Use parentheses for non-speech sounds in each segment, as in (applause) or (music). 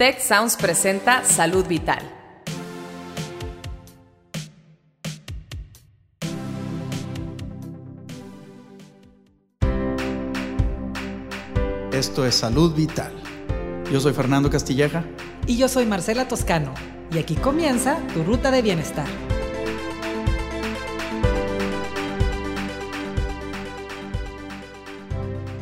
Tech Sounds presenta Salud Vital. Esto es Salud Vital. Yo soy Fernando Castilleja. Y yo soy Marcela Toscano. Y aquí comienza tu ruta de bienestar.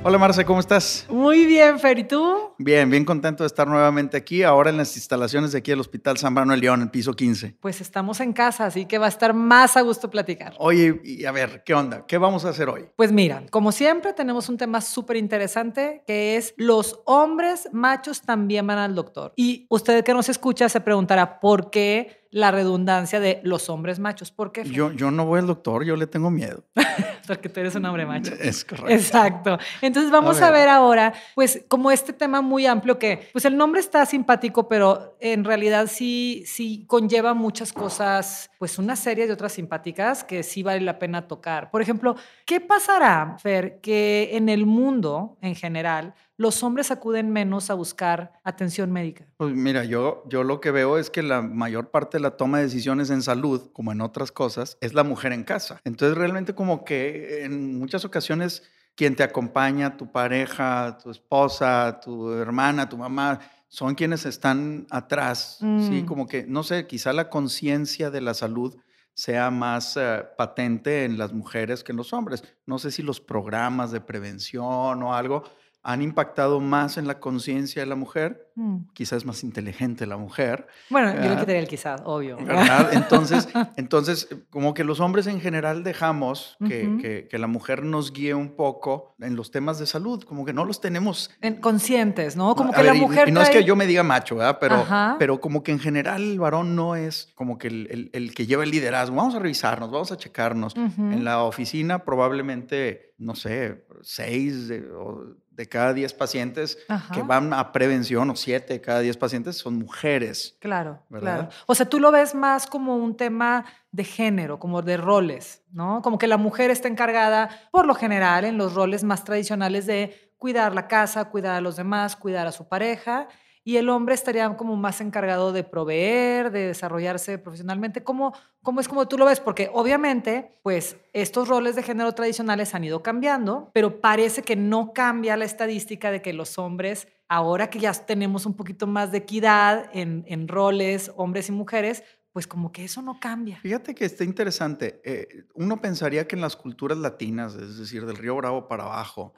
Hola Marce, ¿cómo estás? Muy bien, Fer, ¿y tú? Bien, bien contento de estar nuevamente aquí, ahora en las instalaciones de aquí del Hospital San Brano de León, en piso 15. Pues estamos en casa, así que va a estar más a gusto platicar. Oye, y a ver, ¿qué onda? ¿Qué vamos a hacer hoy? Pues mira, como siempre tenemos un tema súper interesante que es los hombres machos también van al doctor. Y usted que nos escucha se preguntará por qué la redundancia de los hombres machos. ¿Por qué? Yo, yo no voy al doctor, yo le tengo miedo. (laughs) Porque tú eres un hombre macho. (laughs) Es correcto. Exacto. Entonces vamos a ver. a ver. ahora, pues como este tema muy amplio que, pues el nombre está simpático, pero en realidad sí, sí conlleva muchas cosas, pues una serie de otras simpáticas que sí vale la pena tocar. Por ejemplo, ¿qué pasará, Fer, que en el mundo en general los hombres acuden menos a buscar atención médica? Pues mira, yo, yo lo que veo es que la mayor parte de la toma de decisiones en salud, como en otras cosas, es la mujer en casa. Entonces realmente como que en muchas ocasiones quien te acompaña, tu pareja, tu esposa, tu hermana, tu mamá, son quienes están atrás, mm. ¿sí? Como que, no sé, quizá la conciencia de la salud sea más uh, patente en las mujeres que en los hombres. No sé si los programas de prevención o algo, han impactado más en la conciencia de la mujer. Mm. Quizás es más inteligente la mujer. Bueno, yo le quitaría el quizás, obvio. ¿verdad? (laughs) Entonces, entonces, como que los hombres en general dejamos que, que, la mujer nos guíe un poco en los temas de salud, como que no los tenemos... En, conscientes, ¿no? Como que la mujer... Y, no es que yo me diga macho, ¿verdad? Pero, pero como que en general el varón no es como que el, el, el, que lleva el liderazgo. Vamos a revisarnos, vamos a checarnos. En la oficina probablemente, no sé, seis de, o de cada 10 pacientes que van a prevención, o 7 de cada 10 pacientes, son mujeres. Claro, claro. O sea, tú lo ves más como un tema de género, como de roles, ¿no? Como que la mujer está encargada, por lo general, en los roles más tradicionales de cuidar la casa, cuidar a los demás, cuidar a su pareja y el hombre estaría como más encargado de proveer, de desarrollarse profesionalmente. ¿Cómo, ¿Cómo es como tú lo ves? Porque obviamente, pues estos roles de género tradicionales han ido cambiando, pero parece que no cambia la estadística de que los hombres, ahora que ya tenemos un poquito más de equidad en, en roles, hombres y mujeres, pues como que eso no cambia. Fíjate que está interesante. Eh, uno pensaría que en las culturas latinas, es decir, del Río Bravo para abajo,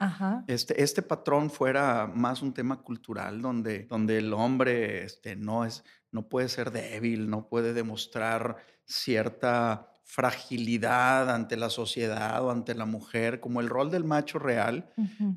Este, este patrón fuera más un tema cultural, donde, donde el hombre este, no, es, no puede ser débil, no puede demostrar cierta fragilidad ante la sociedad o ante la mujer, como el rol del macho real,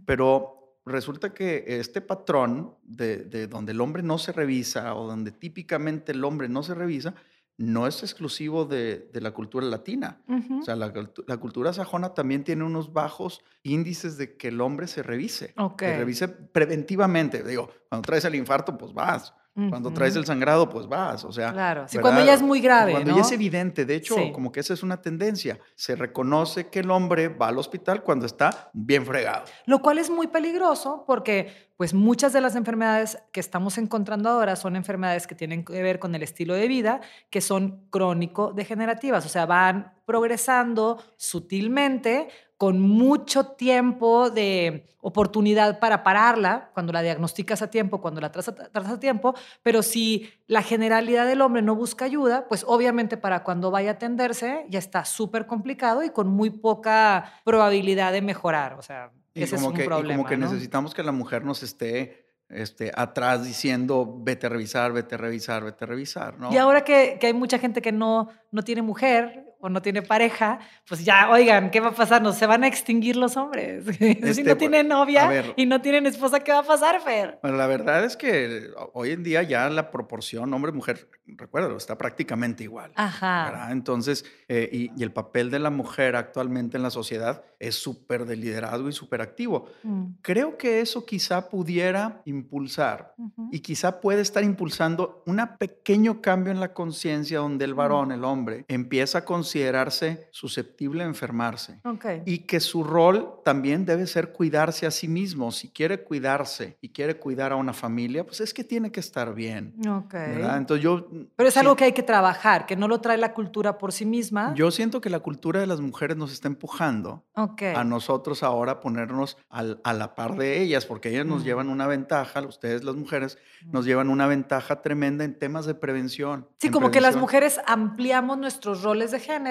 pero resulta que este patrón de, de, donde el hombre no se revisa o donde típicamente el hombre no se revisa, no es exclusivo de, la cultura latina. O sea, la, cultura sajona también tiene unos bajos índices de que el hombre se revise. Se revise preventivamente. Digo, cuando traes el infarto, pues vas. Cuando traes el sangrado, pues vas, o sea. Claro, sí, cuando ya es muy grave. Cuando ya es evidente, de hecho, como que esa es una tendencia. Se reconoce que el hombre va al hospital cuando está bien fregado. Lo cual es muy peligroso porque, pues, muchas de las enfermedades que estamos encontrando ahora son enfermedades que tienen que ver con el estilo de vida, que son crónico-degenerativas, o sea, van progresando sutilmente con mucho tiempo de oportunidad para pararla, cuando la diagnosticas a tiempo, cuando la trazas a tiempo, pero si la generalidad del hombre no busca ayuda, pues obviamente para cuando vaya a atenderse ya está súper complicado y con muy poca probabilidad de mejorar. O sea, ese es un problema. Y como que necesitamos que la mujer nos esté este, atrás diciendo, vete a revisar, vete a revisar, vete a revisar, ¿no? Y ahora que, que hay mucha gente que no, no tiene mujer, o no tiene pareja, pues ya, oigan, ¿qué va a pasar? No se van a extinguir los hombres. (laughs) si este, no tienen novia y no tienen esposa, ¿qué va a pasar, Fer? Bueno, la verdad es que hoy en día ya la proporción hombre-mujer, recuerdo, está prácticamente igual. Ajá. Entonces, eh, y, el papel de la mujer actualmente en la sociedad es súper de liderazgo y súper activo. Mm. Creo que eso quizá pudiera impulsar y quizá puede estar impulsando un pequeño cambio en la conciencia donde el varón, el hombre, empieza a considerar considerarse susceptible a enfermarse. Y que su rol también debe ser cuidarse a sí mismo. Si quiere cuidarse y quiere cuidar a una familia, pues es que tiene que estar bien. Entonces yo... Pero es algo que hay que trabajar, que no lo trae la cultura por sí misma. Yo siento que la cultura de las mujeres nos está empujando a nosotros ahora ponernos a la par de ellas, porque ellas nos llevan una ventaja, ustedes las mujeres nos llevan una ventaja tremenda en temas de prevención. Sí, como que las mujeres ampliamos nuestros roles de género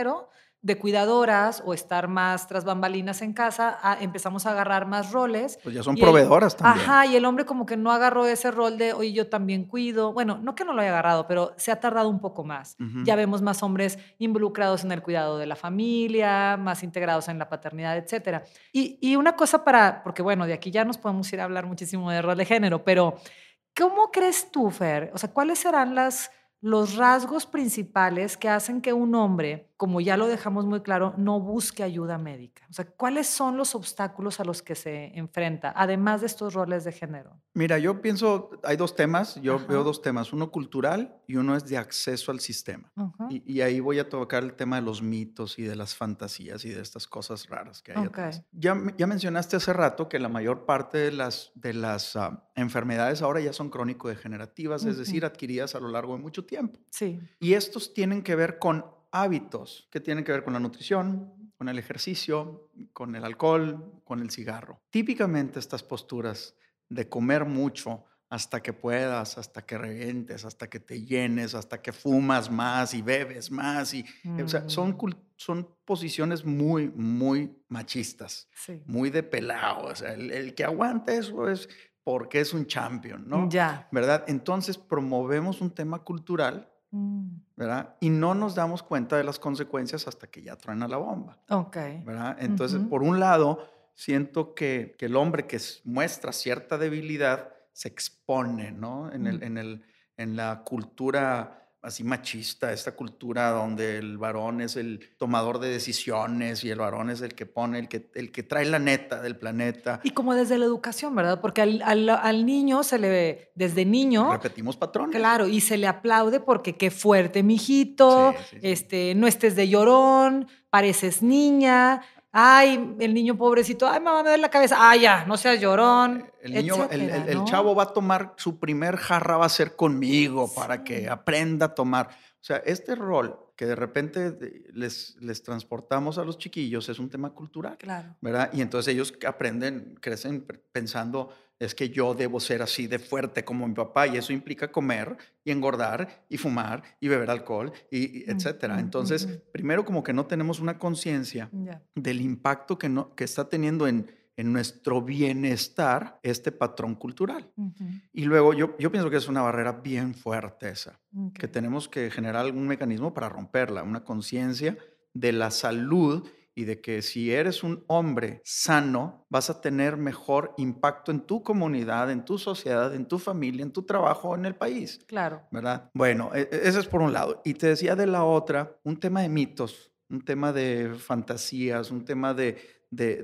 de cuidadoras o estar más tras bambalinas en casa, empezamos a agarrar más roles. Pues ya son proveedoras también. Ajá, y el hombre como que no agarró ese rol de, oye, yo también cuido. Bueno, no que no lo haya agarrado, pero se ha tardado un poco más. Ya vemos más hombres involucrados en el cuidado de la familia, más integrados en la paternidad, etc. Y, y una cosa para, porque bueno, de aquí ya nos podemos ir a hablar muchísimo de rol de género, pero ¿cómo crees tú, Fer? O sea, ¿cuáles serán las los rasgos principales que hacen que un hombre como ya lo dejamos muy claro, no busque ayuda médica? O sea, ¿cuáles son los obstáculos a los que se enfrenta, además de estos roles de género? Mira, yo pienso, hay dos temas, yo veo dos temas, uno cultural y uno es de acceso al sistema. y, ahí voy a tocar el tema de los mitos y de las fantasías y de estas cosas raras que hay atrás. Ya, ya mencionaste hace rato que la mayor parte de las, de las ah, enfermedades ahora ya son crónico-degenerativas, es decir, adquiridas a lo largo de mucho tiempo. Sí. Y estos tienen que ver con hábitos que tienen que ver con la nutrición, con el ejercicio, con el alcohol, con el cigarro. Típicamente estas posturas de comer mucho hasta que puedas, hasta que revientes, hasta que te llenes, hasta que fumas más y bebes más. Y, son, mm. son posiciones muy, muy machistas, muy de pelado. O sea, el, que aguanta eso es porque es un champion, ¿no? Ya. ¿Verdad? Entonces promovemos un tema cultural Mm. ¿Verdad? Y no nos damos cuenta de las consecuencias hasta que ya truena la bomba. Ok. ¿verdad? Entonces, por un lado, siento que, que, el hombre que muestra cierta debilidad se expone, ¿no? En, el, mm. en, el, en la cultura así machista, esta cultura donde el varón es el tomador de decisiones y el varón es el que pone, el que, el que trae la neta del planeta. Y como desde la educación, ¿verdad? Porque al, al, niño se le ve, desde niño... Repetimos patrones. Claro, y se le aplaude porque qué fuerte, mijito, este, no estés de llorón, pareces niña, Ay, el niño pobrecito, ay, mamá, me duele la cabeza. Ay, ya, no seas llorón. El niño, el, chavo va a tomar su primer jarra, va a ser conmigo para que aprenda a tomar. O sea, este rol que de repente les, les transportamos a los chiquillos es un tema cultural. Claro. ¿Verdad? Y entonces ellos aprenden, crecen pensando, es que yo debo ser así de fuerte como mi papá y eso implica comer y engordar y fumar y beber alcohol y, etcétera. Entonces, primero como que no tenemos una conciencia del impacto que, no, que está teniendo en, en nuestro bienestar este patrón cultural. Y luego yo, yo pienso que es una barrera bien fuerte esa, que tenemos que generar algún mecanismo para romperla, una conciencia de la salud y de que si eres un hombre sano, vas a tener mejor impacto en tu comunidad, en tu sociedad, en tu familia, en tu trabajo, en el país. Claro. ¿Verdad? Bueno, e, e, ese es por un lado. Y te decía de la otra, un tema de mitos, un tema de fantasías, un tema de, de,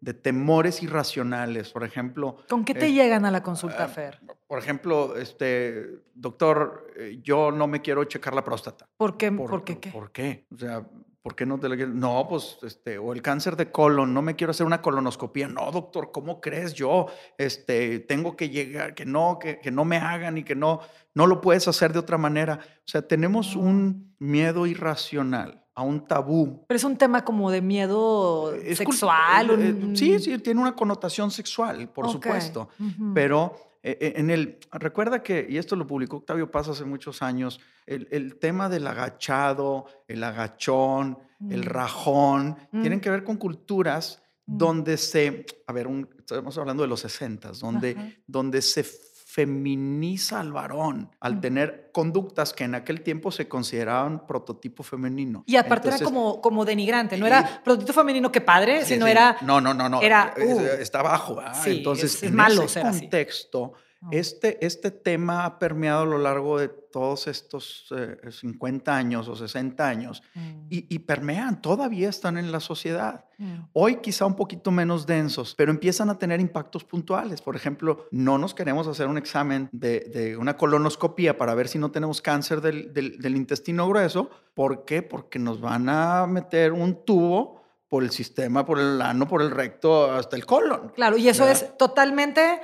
de, temores irracionales, por ejemplo. ¿Con qué te eh, llegan a la consulta, ah, Fer? Por ejemplo, este, doctor, eh, yo no me quiero checar la próstata. ¿Por qué? ¿Por, qué, qué? ¿Por qué? O sea, ¿Por qué no te lo No, pues, este, o el cáncer de colon, no me quiero hacer una colonoscopia. No, doctor, ¿cómo crees yo? Este, tengo que llegar, que no, que, que no me hagan y que no, no lo puedes hacer de otra manera. O sea, tenemos un miedo irracional a un tabú. Pero es un tema como de miedo sexual. Eh, sí, sí, tiene una connotación sexual, por supuesto. Pero en el, recuerda que, y esto lo publicó Octavio Paz hace muchos años, el, tema del agachado, el agachón, el mm. rajón, tienen mm. que ver con culturas mm. donde se, a ver, estamos hablando de los 60, donde, donde se feminiza al varón al tener conductas que en aquel tiempo se consideraban prototipo femenino. Y aparte era como, como denigrante, no era prototipo femenino que padre, sino era... No, no, no, no. Era, uh, está bajo. Entonces, en malo ese contexto, Este, este tema ha permeado a lo largo de todos estos 50 eh, años o 60 años mm. y, permean, todavía están en la sociedad. Mm. Hoy quizá un poquito menos densos, pero empiezan a tener impactos puntuales. Por ejemplo, no nos queremos hacer un examen de, una colonoscopía para ver si no tenemos cáncer del, del intestino grueso. ¿Por qué? Porque nos van a meter un tubo por el sistema, por el ano, por el recto, hasta el colon. Claro, y eso es totalmente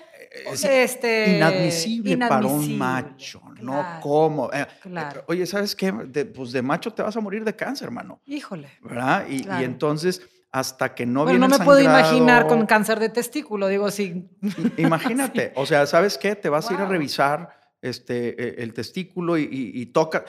este, inadmisible, para un macho, no como. Eh, claro. Oye, ¿sabes qué? De, pues de macho te vas a morir de cáncer, hermano. Híjole. ¿Verdad? Y, entonces hasta que no bueno, no me puedo imaginar con cáncer de testículo, digo, sí. Imagínate, (laughs) o sea, ¿sabes qué? Te vas a ir a revisar este, e, el testículo y, toca,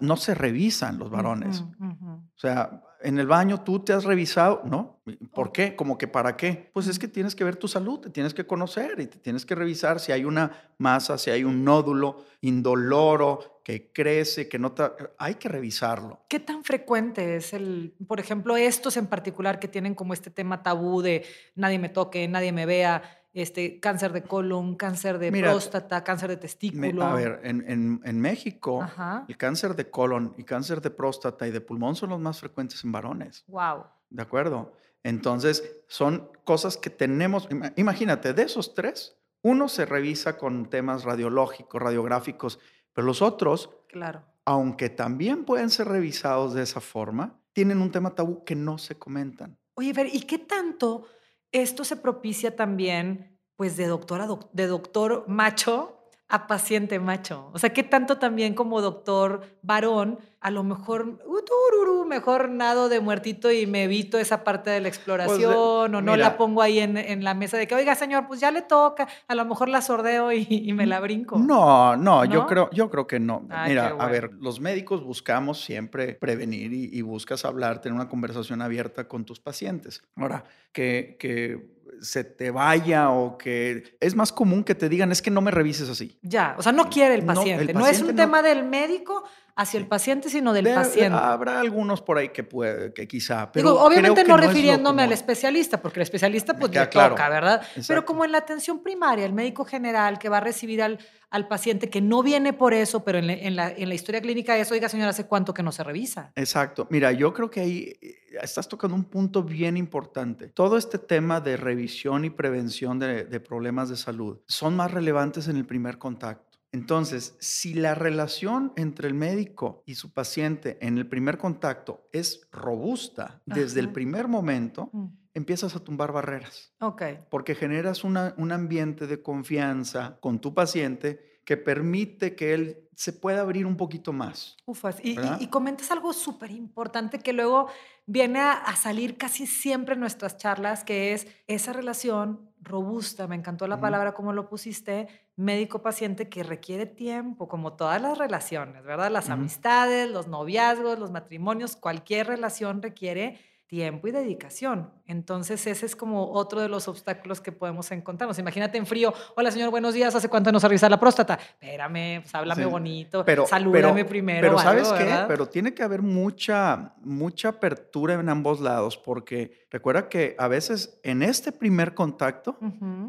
no, se revisan los varones. O sea, en el baño tú te has revisado, ¿no? ¿Por qué? Como que para qué? Pues es que tienes que ver tu salud, te tienes que conocer y te tienes que revisar si hay una masa, si hay un nódulo indoloro que crece, que no te... Hay que revisarlo. ¿Qué tan frecuente es el, por ejemplo, estos en particular que tienen como este tema tabú de nadie me toque, nadie me vea? Este, cáncer de colon, cáncer de próstata, cáncer de testículo. a ver, en, México, el cáncer de colon y cáncer de próstata y de pulmón son los más frecuentes en varones. Wow. ¿De acuerdo? Entonces, son cosas que tenemos. Imagínate, de esos tres, uno se revisa con temas radiológicos, radiográficos, pero los otros, claro. aunque también pueden ser revisados de esa forma, tienen un tema tabú que no se comentan. Oye, ver, ¿y qué tanto esto se propicia también, pues, de doctor, de doctor macho a paciente macho. O sea, ¿qué tanto también como doctor varón, a lo mejor, uh, mejor nado de muertito y me evito esa parte de la pues, exploración o no la pongo ahí en, la mesa de que, oiga, señor, pues ya le toca, a lo mejor la sordeo y, me la brinco. No, no, Yo, creo, yo creo que no. mira, a ver, los médicos buscamos siempre prevenir y, buscas hablar, tener una conversación abierta con tus pacientes. Ahora, que, que se te vaya o que es más común que te digan es que no me revises así. Ya, o sea, no quiere el paciente. No, es un tema del médico hacia el paciente, sino del paciente. Habrá algunos por ahí que puede, que quizá. Pero obviamente no refiriéndome al especialista, porque el especialista pues le toca, ¿verdad? Pero como en la atención primaria, el médico general que va a recibir al, al paciente que no viene por eso, pero en, la, en la historia clínica es, oiga señora, ¿hace cuánto que no se revisa? Exacto. Mira, yo creo que ahí eh, estás tocando un punto bien importante. Todo este tema de revisión y prevención de, de problemas de salud son más relevantes en el primer contacto. Entonces, si la relación entre el médico y su paciente en el primer contacto es robusta desde el primer momento, mm. empiezas a tumbar barreras. Ok. Porque generas un ambiente de confianza con tu paciente que permite que él se pueda abrir un poquito más. Ufas. Y, y, comentas algo súper importante que luego viene a, salir casi siempre en nuestras charlas, que es esa relación robusta, me encantó la palabra como lo pusiste, médico-paciente que requiere tiempo, como todas las relaciones, ¿verdad? Las amistades, los noviazgos, los matrimonios, cualquier relación requiere tiempo y dedicación. Entonces ese es como otro de los obstáculos que podemos encontrarnos. Imagínate en frío, hola señor, buenos días, ¿hace cuánto nos ha revisado la próstata? Espérame, pues háblame bonito, pero, salúdame primero. Pero ¿sabes qué? Pero tiene que haber mucha, mucha apertura en ambos lados, porque recuerda que a veces en este primer contacto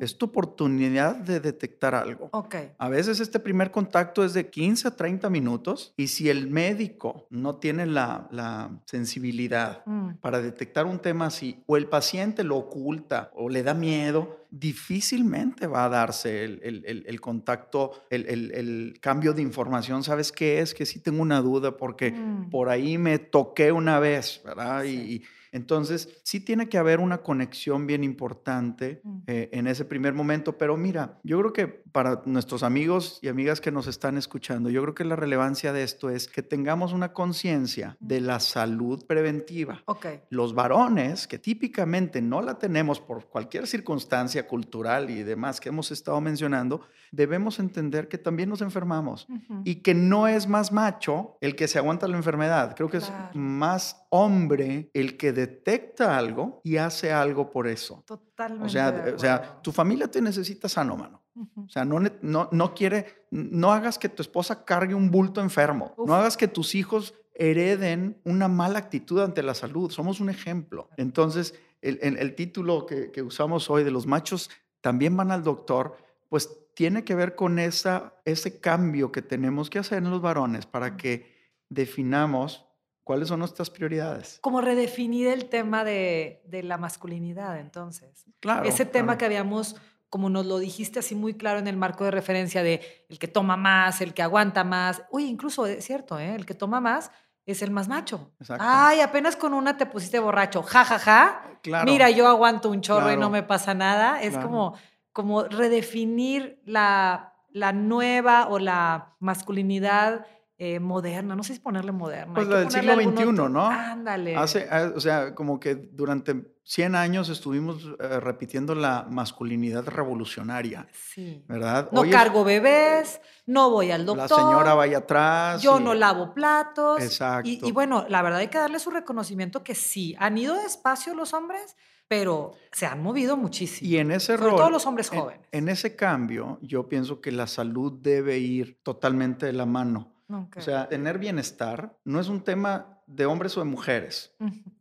es tu oportunidad de detectar algo. Okay. A veces este primer contacto es de 15 a 30 minutos y si el médico no tiene la, la sensibilidad mm. para detectar un tema así, o el paciente lo oculta o le da miedo, difícilmente va a darse el, contacto, el, cambio de información. ¿Sabes qué es? Que sí tengo una duda porque mm. por ahí me toqué una vez, ¿verdad? y entonces, sí tiene que haber una conexión bien importante mm. eh, en ese primer momento, pero mira, yo creo que para nuestros amigos y amigas que nos están escuchando, yo creo que la relevancia de esto es que tengamos una conciencia mm. de la salud preventiva. Okay. Los varones, que típicamente no la tenemos por cualquier circunstancia cultural y demás que hemos estado mencionando, debemos entender que también nos enfermamos y que no es más macho el que se aguanta la enfermedad, creo que es más hombre el que detecta algo y hace algo por eso. Totalmente. O sea, o sea tu familia te necesita sano, mano. O sea, no, no, no quiere, no hagas que tu esposa cargue un bulto enfermo, no hagas que tus hijos hereden una mala actitud ante la salud. Somos un ejemplo. Entonces, el, el, título que, que usamos hoy de los machos también van al doctor, pues tiene que ver con esa, ese cambio que tenemos que hacer en los varones para que definamos cuáles son nuestras prioridades. Como redefinir el tema de, la masculinidad, entonces. Claro. Ese tema que habíamos, como nos lo dijiste así muy claro en el marco de referencia de el que toma más, el que aguanta más. Uy, incluso es cierto, ¿eh? el que toma más es el más macho. Ay, apenas con una te pusiste borracho. Ja, ja, ja. Claro. Mira, yo aguanto un chorro y no me pasa nada. Es como, como redefinir la, la nueva o la masculinidad eh, moderna, no sé si ponerle moderna. Pues la del siglo XXI, ¿no? Ándale. Hace, ah, o sea, como que durante 100 años estuvimos eh, repitiendo la masculinidad revolucionaria. Sí. ¿Verdad? No cargo bebés, no voy al doctor. La señora vaya atrás. Yo no lavo platos. Exacto. Y, bueno, la verdad hay que darle su reconocimiento que sí, han ido despacio los hombres, pero se han movido muchísimo. Y en ese rol. todos los hombres jóvenes. en ese cambio, yo pienso que la salud debe ir totalmente de la mano o sea, tener bienestar no es un tema de hombres o de mujeres.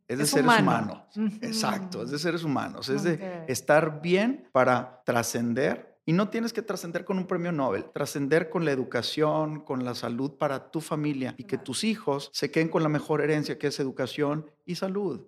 Es de seres humanos. Exacto, es de seres humanos. Es de estar bien para trascender. Y no tienes que trascender con un premio Nobel, trascender con la educación, con la salud para tu familia y que tus hijos se queden con la mejor herencia que es educación y salud.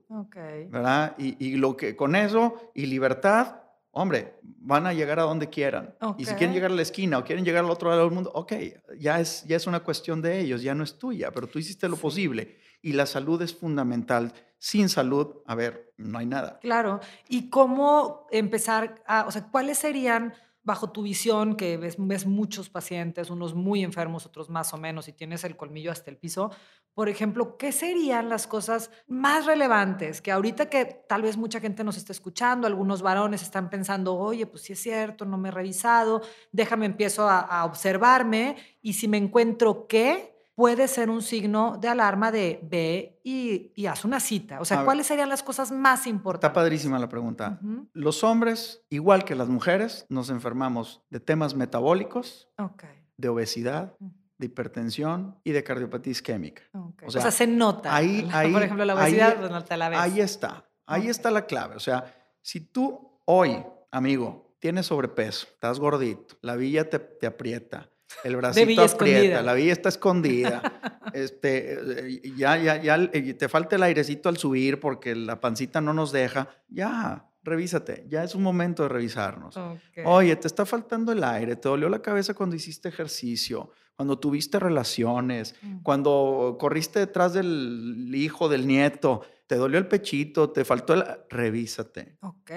¿Verdad? Y, y lo que con eso y libertad, hombre, van a llegar a donde quieran. Y si quieren llegar a la esquina o quieren llegar al otro lado del mundo, ok, ya es, ya es una cuestión de ellos, ya no es tuya, pero tú hiciste lo posible. Y la salud es fundamental. Sin salud, a ver, no hay nada. Claro. ¿Y cómo empezar a, o sea, cuáles serían bajo tu visión, que ves, ves, muchos pacientes, unos muy enfermos, otros más o menos, y tienes el colmillo hasta el piso, por ejemplo, ¿qué serían las cosas más relevantes que ahorita que tal vez mucha gente nos está escuchando, algunos varones están pensando, oye, pues sí es cierto, no me he revisado, déjame empiezo a, a observarme y si me encuentro qué, puede ser un signo de alarma de ve y, haz una cita. O sea, ¿cuáles serían las cosas más importantes? Está padrísima la pregunta. Los hombres, igual que las mujeres, nos enfermamos de temas metabólicos, de obesidad, de hipertensión y de cardiopatía isquémica. O, sea, se nota. Ahí, (laughs) ahí, Por ejemplo, la obesidad, pues no te la ves. Ahí está. Ahí está la clave. O sea, si tú hoy, amigo, tienes sobrepeso, estás gordito, la villa te, te aprieta, el bracito aprieta, la villa está escondida. (laughs) este, ya, ya, ya te falta el airecito al subir porque la pancita no nos deja. Ya, revísate. Ya es un momento de revisarnos. Oye, te está faltando el aire, te dolió la cabeza cuando hiciste ejercicio, cuando tuviste relaciones, mm. cuando corriste detrás del hijo, del nieto te dolió el pechito, te faltó el... Revísate. Ok.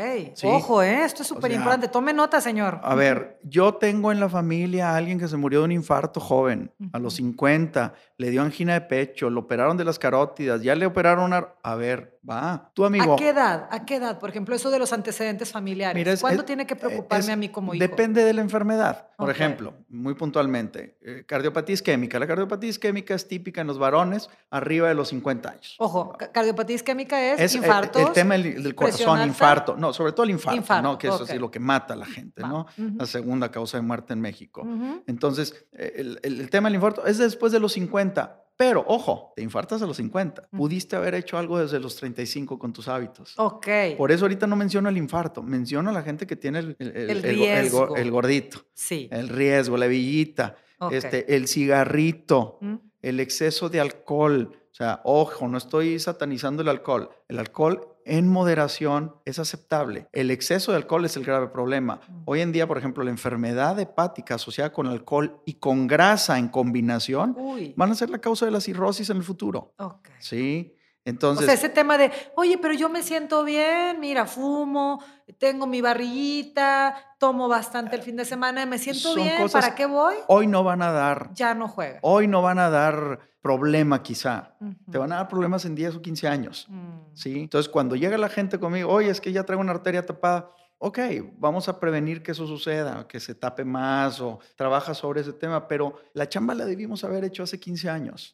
Ojo, ¿eh? esto es súper importante. Tome nota, señor. A ver, yo tengo en la familia a alguien que se murió de un infarto joven, a los 50, le dio angina de pecho, lo operaron de las carótidas, ya le operaron una... A ver, va, tu amigo. ¿A qué edad? ¿A qué edad? Por ejemplo, eso de los antecedentes familiares. ¿Cuándo tiene que preocuparme a mí como hijo? Depende de la enfermedad. Por ejemplo, muy puntualmente, eh, cardiopatía isquémica. La cardiopatía isquémica es típica en los varones arriba de los 50 años. Ojo, cardiopatía isquémica es, infarto. El, tema del, corazón, infarto. No, sobre todo el infarto, ¿no? Que eso es lo que mata a la gente, ¿no? La segunda causa de muerte en México. Entonces, el, el tema del infarto es después de los 50 pero, ojo, te infartas a los 50. Pudiste haber hecho algo desde los 35 con tus hábitos. Ok. Por eso ahorita no menciono el infarto, menciono a la gente que tiene el, el, riesgo. el, gordito. Sí. El riesgo, la villita, este, el cigarrito, el exceso de alcohol. O sea, ojo, no estoy satanizando el alcohol. El alcohol en moderación es aceptable. El exceso de alcohol es el grave problema. Hoy en día, por ejemplo, la enfermedad hepática asociada con alcohol y con grasa en combinación van a ser la causa de la cirrosis en el futuro. Sí. Entonces, o sea, ese tema de, oye, pero yo me siento bien, mira, fumo, tengo mi barrillita, tomo bastante el fin de semana, me siento bien, ¿para qué voy? Hoy no van a dar. Ya no juega. Hoy no van a dar problema quizá. Te van a dar problemas en 10 o 15 años. Mm. ¿sí? Entonces, cuando llega la gente conmigo, oye, es que ya traigo una arteria tapada, ok, vamos a prevenir que eso suceda, que se tape más o trabaja sobre ese tema, pero la chamba la debimos haber hecho hace 15 años.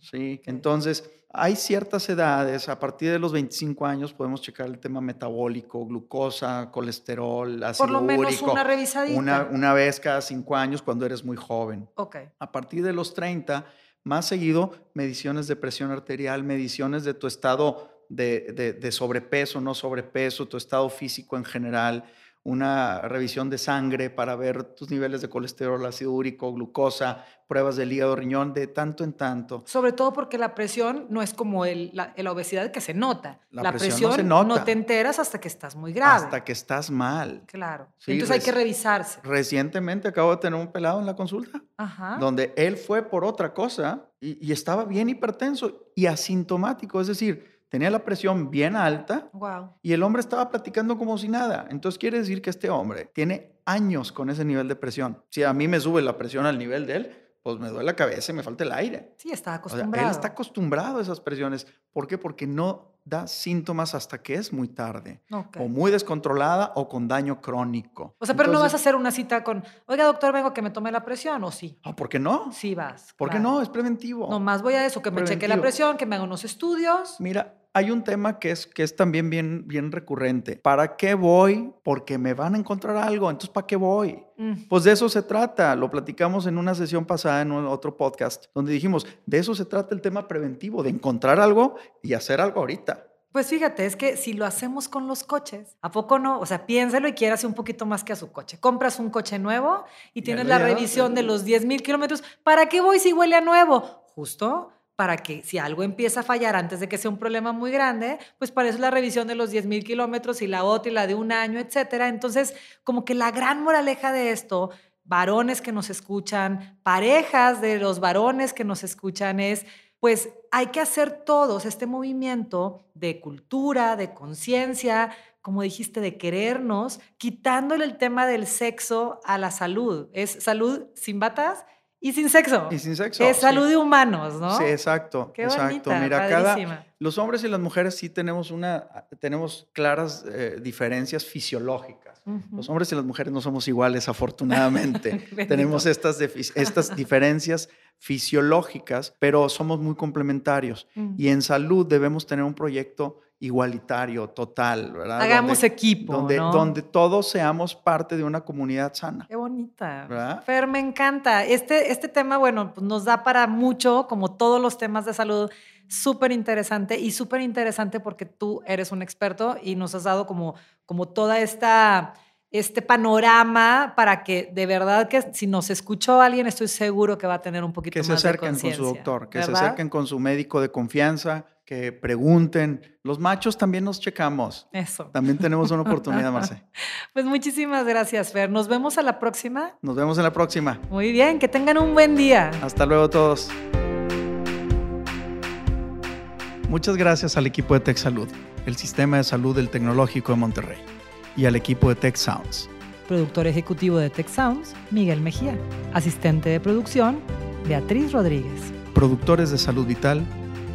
¿sí? Entonces, hay ciertas edades, a partir de los 25 años podemos checar el tema metabólico, glucosa, colesterol, ácido Por lo menos una revisadita. Una, una vez cada 5 años cuando eres muy joven. Ok. A partir de los 30 más seguido, mediciones de presión arterial, mediciones de tu estado de, sobrepeso, no sobrepeso, tu estado físico en general. una revisión de sangre para ver tus niveles de colesterol, ácido úrico, glucosa, pruebas del hígado, riñón, de tanto en tanto. Sobre todo porque la presión no es como el, la, obesidad que se nota. La, presión, no, se nota. no, te enteras hasta que estás muy grave. Hasta que estás mal. Claro. Entonces hay que revisarse. Recientemente acabo de tener un pelado en la consulta, donde él fue por otra cosa y, y estaba bien hipertenso y asintomático, es decir, tenía la presión bien alta y el hombre estaba platicando como si nada. Entonces quiere decir que este hombre tiene años con ese nivel de presión. Si a mí me sube la presión al nivel de él, pues me duele la cabeza y me falta el aire. Sí, está acostumbrado. él está acostumbrado a esas presiones. ¿Por qué? Porque no da síntomas hasta que es muy tarde. O muy descontrolada o con daño crónico. O sea, pero no vas a hacer una cita con, oiga, doctor, vengo que me tome la presión, ¿o sí? Ah, ¿por qué no? Sí vas. ¿Por qué no? Es preventivo. Nomás voy a eso, que me cheque la presión, que me haga unos estudios. Mira, hay un tema que es, que es también bien, bien recurrente. ¿Para qué voy? Porque me van a encontrar algo. Entonces, ¿para qué voy? Mm. Pues de eso se trata. Lo platicamos en una sesión pasada en otro podcast, donde dijimos, de eso se trata el tema preventivo, de encontrar algo y hacer algo ahorita. Pues fíjate, es que si lo hacemos con los coches, ¿a poco no? O sea, piénsalo y quieras un poquito más que a su coche. Compras un coche nuevo y tienes la revisión de los 10 mil kilómetros. ¿Para qué voy si huele a nuevo? Justo para que si algo empieza a fallar antes de que sea un problema muy grande, pues para eso es la revisión de los 10 mil kilómetros y la otra y la de un año, etcétera. Entonces, como que la gran moraleja de esto, varones que nos escuchan, parejas de los varones que nos escuchan es, pues hay que hacer todos este movimiento de cultura, de conciencia, como dijiste, de querernos, quitándole el tema del sexo a la salud. Es salud sin batas y sin sexo. Y sin sexo. Es salud de humanos, ¿no? Sí, exacto. Qué exacto. Mira, cada, los hombres y las mujeres sí tenemos una, tenemos claras eh, diferencias fisiológicas. Los hombres y las mujeres no somos iguales, afortunadamente. (laughs) tenemos estas, estas diferencias fisiológicas, pero somos muy complementarios. Mm. Y en salud debemos tener un proyecto igualitario, total, ¿verdad? Hagamos equipo. Donde, donde todos seamos parte de una comunidad sana. Qué bonita. ¿verdad? Fer, me encanta. Este, este tema, bueno, pues nos da para mucho, como todos los temas de salud, súper interesante y súper interesante porque tú eres un experto y nos has dado como, como toda esta este panorama para que de verdad que si nos escuchó alguien, estoy seguro que va a tener un poquito más de Que se acerquen con su doctor, que se acerquen con su médico de confianza, que pregunten. Los machos también nos checamos. Eso. También tenemos una (laughs) oportunidad, Marce. pues muchísimas gracias, Fer. Nos vemos a la próxima. Nos vemos en la próxima. Muy bien, que tengan un buen día. Hasta luego todos. Muchas gracias al equipo de Tech Salud, el sistema de salud del Tecnológico de Monterrey y al equipo de Tech Sounds. Productor ejecutivo de Tech Sounds, Miguel Mejía. Asistente de producción, Beatriz Rodríguez. Productores de Salud Vital,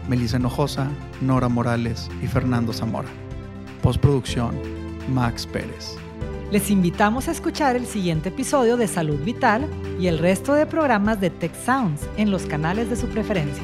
Melissa Hinojosa, Nora Morales y Fernando Zamora. Postproducción, Max Pérez. Les invitamos a escuchar el siguiente episodio de Salud Vital y el resto de programas de Tech Sounds en los canales de su preferencia.